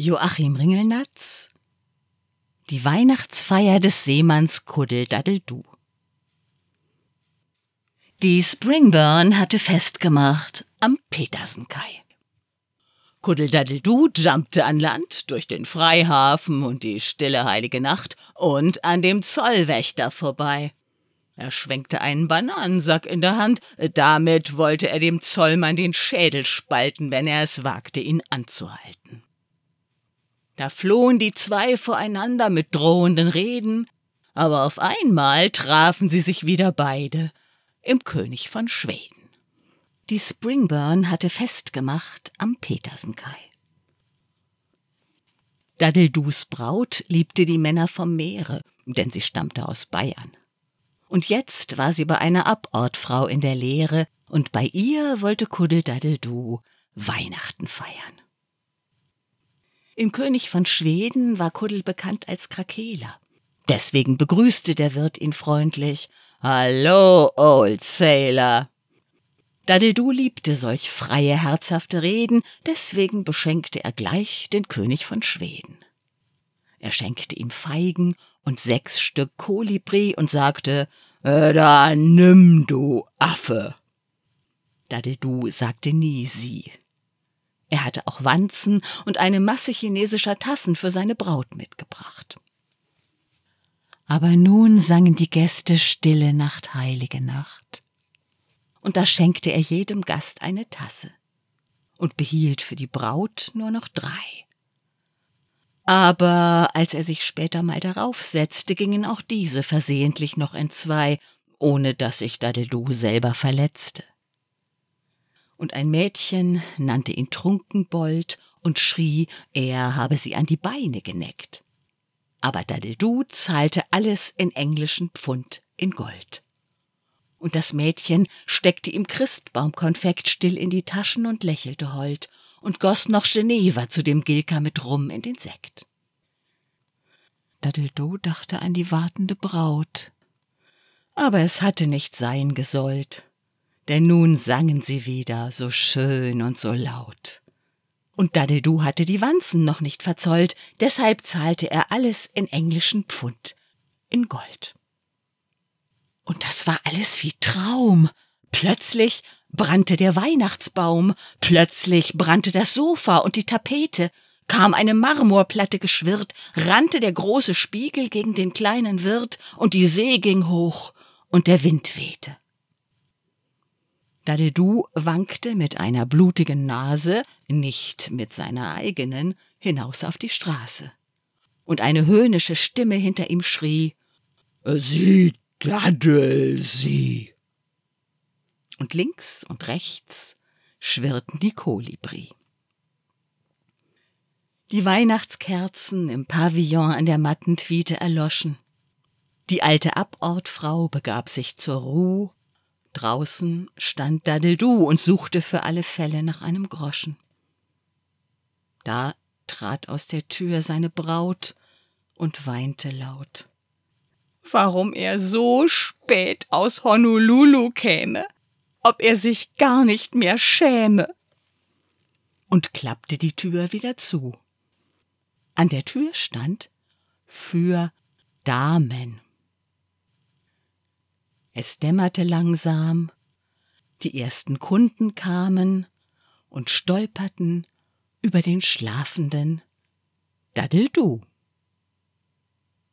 Joachim Ringelnatz Die Weihnachtsfeier des Seemanns Kuddeldaddeldu Die Springburn hatte festgemacht am Petersenkai. Kuddeldaddeldu jumpte an Land durch den Freihafen und die stille heilige Nacht und an dem Zollwächter vorbei. Er schwenkte einen Bananensack in der Hand, damit wollte er dem Zollmann den Schädel spalten, wenn er es wagte, ihn anzuhalten. Da flohen die zwei voreinander mit drohenden Reden, aber auf einmal trafen sie sich wieder beide im König von Schweden. Die Springburn hatte festgemacht am Petersenkai. Daddeldus Braut liebte die Männer vom Meere, denn sie stammte aus Bayern. Und jetzt war sie bei einer Abortfrau in der Lehre, und bei ihr wollte Kuddeldaddeldu Weihnachten feiern. Im König von Schweden war Kuddel bekannt als Krakeler. Deswegen begrüßte der Wirt ihn freundlich. Hallo, Old Sailor. Daddeldu liebte solch freie, herzhafte Reden, deswegen beschenkte er gleich den König von Schweden. Er schenkte ihm Feigen und sechs Stück Kolibri und sagte, da nimm, du Affe. Daddeldu sagte nie sie. Er hatte auch Wanzen und eine Masse chinesischer Tassen für seine Braut mitgebracht. Aber nun sangen die Gäste Stille Nacht, heilige Nacht. Und da schenkte er jedem Gast eine Tasse und behielt für die Braut nur noch drei. Aber als er sich später mal darauf setzte, gingen auch diese versehentlich noch entzwei, ohne dass sich Dadeldu selber verletzte. Und ein Mädchen nannte ihn Trunkenbold und schrie, er habe sie an die Beine geneckt. Aber Dadeldu zahlte alles in englischen Pfund in Gold. Und das Mädchen steckte ihm Christbaumkonfekt still in die Taschen und lächelte hold und goss noch Geneva zu dem Gilka mit Rum in den Sekt. Daddeldo dachte an die wartende Braut. Aber es hatte nicht sein gesollt, denn nun sangen sie wieder so schön und so laut. Und Daddeldu hatte die Wanzen noch nicht verzollt, deshalb zahlte er alles in englischen Pfund, in Gold. Und das war alles wie Traum. Plötzlich brannte der Weihnachtsbaum, plötzlich brannte das Sofa und die Tapete, kam eine Marmorplatte geschwirrt, rannte der große Spiegel gegen den kleinen Wirt, und die See ging hoch, und der Wind wehte. Dadedu wankte mit einer blutigen Nase, nicht mit seiner eigenen, hinaus auf die Straße. Und eine höhnische Stimme hinter ihm schrie, Sie Daddel, sie! und links und rechts schwirrten die Kolibri. Die Weihnachtskerzen im Pavillon an der matten Twiete erloschen. Die alte Abortfrau begab sich zur Ruh. Draußen stand Dadeldu und suchte für alle Fälle nach einem Groschen. Da trat aus der Tür seine Braut und weinte laut. Warum er so spät aus Honolulu käme, ob er sich gar nicht mehr schäme. Und klappte die Tür wieder zu. An der Tür stand für Damen. Es dämmerte langsam, die ersten Kunden kamen und stolperten über den schlafenden Daddeldu.